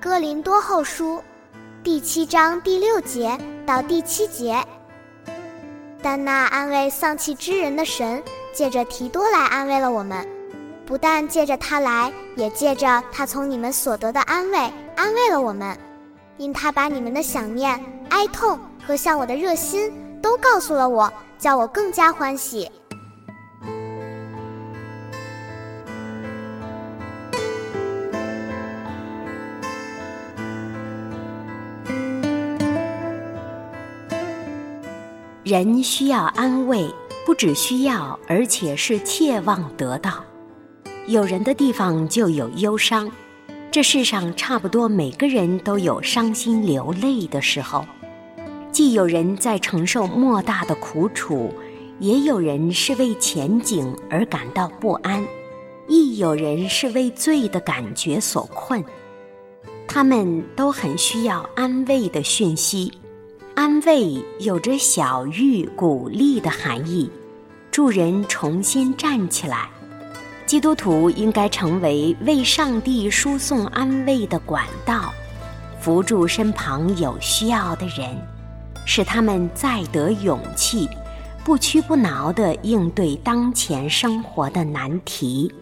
哥林多后书第七章第六节到第七节，但那安慰丧气之人的神，借着提多来安慰了我们，不但借着他来，也借着他从你们所得的安慰，安慰了我们，因他把你们的想念、哀痛和向我的热心，都告诉了我，叫我更加欢喜。人需要安慰，不只需要，而且是切望得到。有人的地方就有忧伤，这世上差不多每个人都有伤心流泪的时候。既有人在承受莫大的苦楚，也有人是为前景而感到不安，亦有人是为罪的感觉所困。他们都很需要安慰的讯息。安慰有着小玉鼓励的含义，助人重新站起来。基督徒应该成为为上帝输送安慰的管道，扶助身旁有需要的人，使他们再得勇气，不屈不挠地应对当前生活的难题。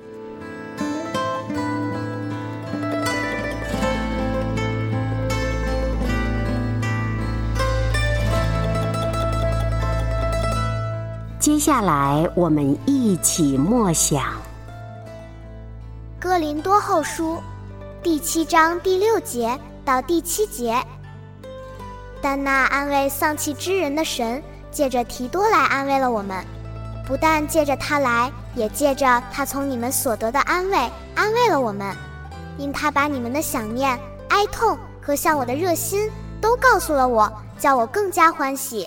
接下来，我们一起默想《哥林多后书》第七章第六节到第七节。但那安慰丧气之人的神，借着提多来安慰了我们，不但借着他来，也借着他从你们所得的安慰，安慰了我们，因他把你们的想念、哀痛和向我的热心，都告诉了我，叫我更加欢喜。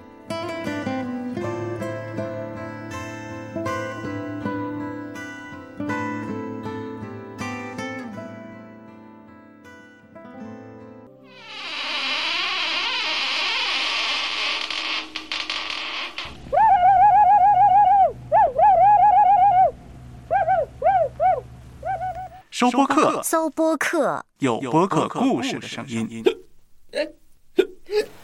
收播客，搜播客，有播客故事的声音。